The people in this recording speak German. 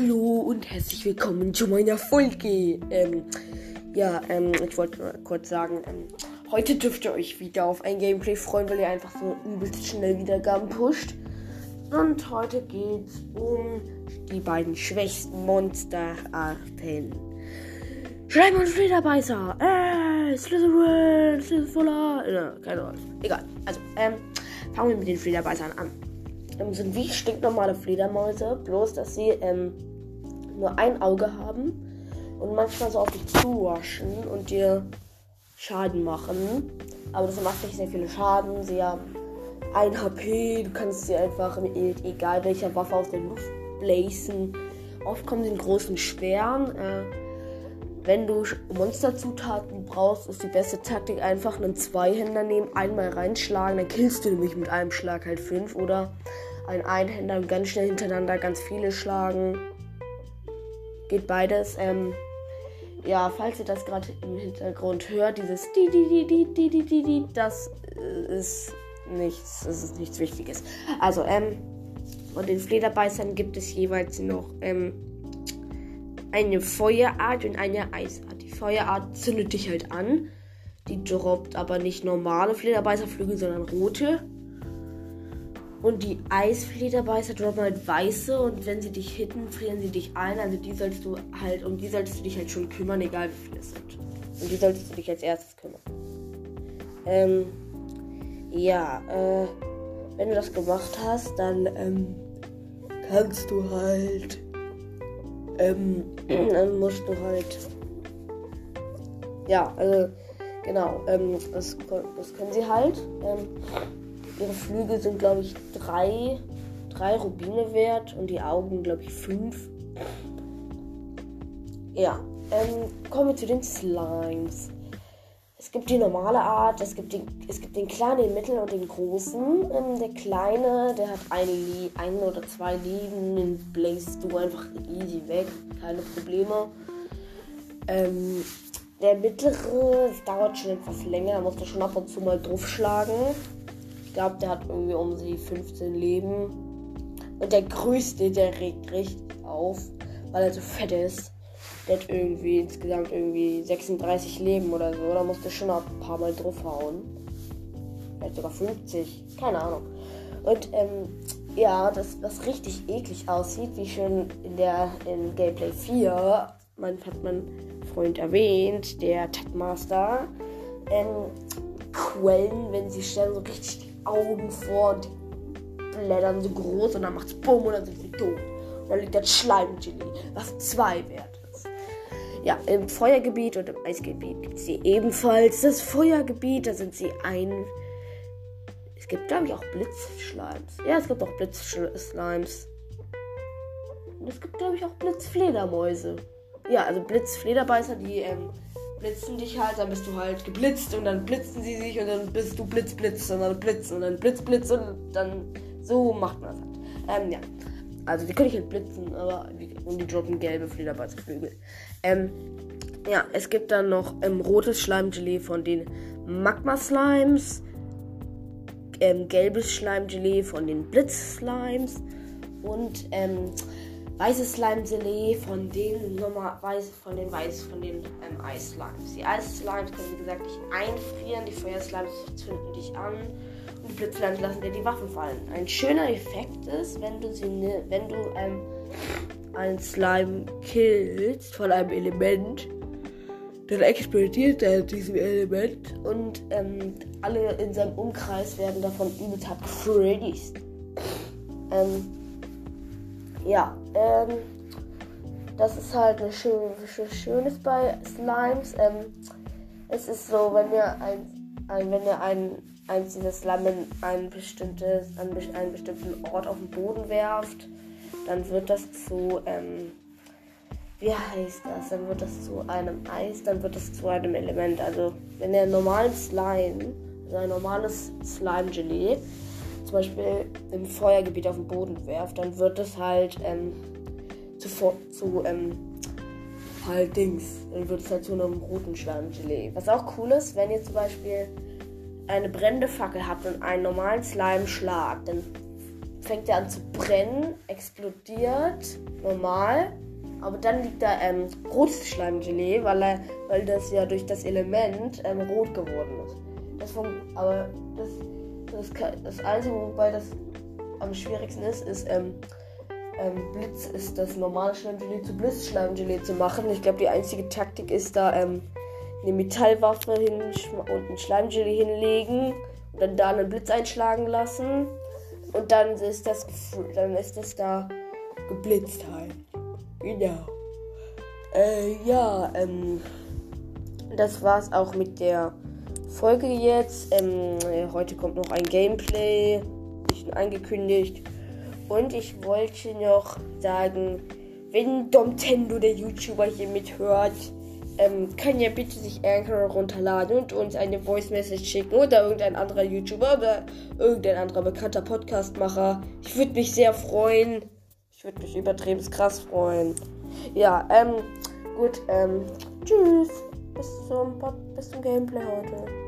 Hallo und herzlich willkommen zu meiner Folge. Ähm, ja, ähm, ich wollte kurz sagen, ähm, heute dürft ihr euch wieder auf ein Gameplay freuen, weil ihr einfach so übelst schnell Wiedergaben pusht. Und heute geht's um die beiden schwächsten Monsterarten. Schleim und Flederbeißer. Äh, Slytherin, Slytherin. Ja, keine Ahnung. Egal. Also, ähm, fangen wir mit den Flederbeißern an ähm, sind wie stinknormale Fledermäuse, bloß dass sie ähm, nur ein Auge haben und manchmal so auf dich zuwaschen und dir Schaden machen. Aber das macht nicht sehr viele Schaden. Sie haben 1 HP, du kannst sie einfach mit egal welcher Waffe aus der Luft blazen. Oft kommen sie in großen Schweren. Äh, wenn du Monsterzutaten brauchst, ist die beste Taktik einfach einen Zweihänder nehmen, einmal reinschlagen, dann killst du nämlich mit einem Schlag halt fünf oder ein Einhänder und ganz schnell hintereinander ganz viele schlagen. Geht beides. Ähm, ja, falls ihr das gerade im Hintergrund hört, dieses di di di di di di di, di das äh, ist nichts, das ist nichts Wichtiges. Also ähm, und den Flederbeißern gibt es jeweils noch ähm, eine Feuerart und eine Eisart. Die Feuerart zündet dich halt an. Die droppt aber nicht normale Flederbeißerflügel, sondern rote. Und die Eisflederbeißer droppen halt weiße und wenn sie dich hitten, frieren sie dich ein. Also die sollst du halt, um die solltest du dich halt schon kümmern, egal wie viele es sind. Und die solltest du dich als erstes kümmern. Ähm, ja, äh, wenn du das gemacht hast, dann, ähm, kannst du halt, ähm, dann musst du halt, ja, also, genau, ähm, das, das können sie halt, ähm, Ihre Flügel sind, glaube ich, drei, drei Rubine wert und die Augen, glaube ich, fünf. Ja, ähm, kommen wir zu den Slimes. Es gibt die normale Art, es gibt den, es gibt den kleinen, den mittleren und den großen. Ähm, der kleine, der hat ein, ein oder zwei Leben, den bläst du einfach easy weg, keine Probleme. Ähm, der mittlere, dauert schon etwas länger, da musst du schon ab und zu mal draufschlagen glaube, der hat irgendwie um sie 15 Leben. Und der größte, der regt richtig auf, weil er so fett ist. Der hat irgendwie insgesamt irgendwie 36 Leben oder so. Da musste schon ein paar Mal draufhauen. Vielleicht sogar 50. Keine Ahnung. Und ähm, ja, das, was richtig eklig aussieht, wie schon in der in Gameplay 4, man hat mein Freund erwähnt, der Tatmaster, ähm, Quellen, wenn sie sterben, so richtig Augen vor und die blättern so groß und dann macht's Bumm und dann sind sie tot. Und dann liegt das Schleimgelee, was zwei wert. Ja, im Feuergebiet und im Eisgebiet gibt es sie ebenfalls. Das Feuergebiet, da sind sie ein. Es gibt, glaube ich, auch Blitzschleims. Ja, es gibt auch Blitzslimes. Und es gibt, glaube ich, auch Blitzfledermäuse. Ja, also Blitzflederbeißer, die ähm, blitzen dich halt, dann bist du halt geblitzt und dann blitzen sie sich und dann bist du Blitz, Blitz und dann blitzen und dann Blitz, Blitz und dann so macht man das halt. Ähm, ja. Also die können ich halt blitzen, aber die, und die droppen gelbe Flederbeißflügel. Ähm, ja, es gibt dann noch ähm, rotes Schleimgelee von den Magma-Slimes, ähm, gelbes Schleimgelee von den Blitz-Slimes und ähm, weißes Slime-Gelee von den normal weiß von den weiß von den ähm, Eis-Slimes. Die Eis-Slimes können wie gesagt nicht einfrieren, die Feuer-Slimes zünden dich an und Blitz-Slimes lassen dir die Waffen fallen. Ein schöner Effekt ist, wenn du sie ne, wenn du ähm, einen Slime killst von einem Element, dann explodiert er diesem Element und ähm, alle in seinem Umkreis werden davon übelst hart. Ähm, ja, ähm, das ist halt ein schön, Schönes bei Slimes. Ähm, es ist so, wenn ihr ein, ein wenn ihr ein eins dieser Slime in ein bestimmtes, an einen bestimmten Ort auf den Boden werft, dann wird das zu, ähm, wie heißt das? Dann wird das zu einem Eis, dann wird das zu einem Element. Also wenn ihr einen normalen Slime, also ein normales Slime-Gelee, zum Beispiel im Feuergebiet auf den Boden werft, dann wird es halt ähm, zu, zu ähm, halt Dings, dann wird es halt zu einem roten Schleimgelee. Was auch cool ist, wenn ihr zum Beispiel eine brennende Fackel habt und einen normalen Slime schlagt, dann fängt er an zu brennen, explodiert, normal. Aber dann liegt da ähm, rotes Schleimgelee, weil, er, weil das ja durch das Element ähm, rot geworden ist. Das aber das, das, das Einzige, wobei das am schwierigsten ist, ist ähm, ähm, Blitz ist das normale Schleimgelee zu Blitzschleimgelee zu machen. Ich glaube, die einzige Taktik ist da ähm, eine Metallwaffe hin und ein Schleimgelee hinlegen und dann da einen Blitz einschlagen lassen. Und dann ist das, dann ist das da geblitzt halt. Genau. Äh, ja, ähm, das war's auch mit der Folge jetzt. Ähm, heute kommt noch ein Gameplay, bisschen angekündigt. Und ich wollte noch sagen, wenn Domtendo, der YouTuber, hier mithört, ähm, kann ja bitte sich Anchor runterladen und uns eine Voice Message schicken oder irgendein anderer YouTuber oder irgendein anderer bekannter Podcastmacher. Ich würde mich sehr freuen. Ich würde mich übertrieben krass freuen. Ja, ähm, gut, ähm, tschüss. Bis zum, bis zum Gameplay heute.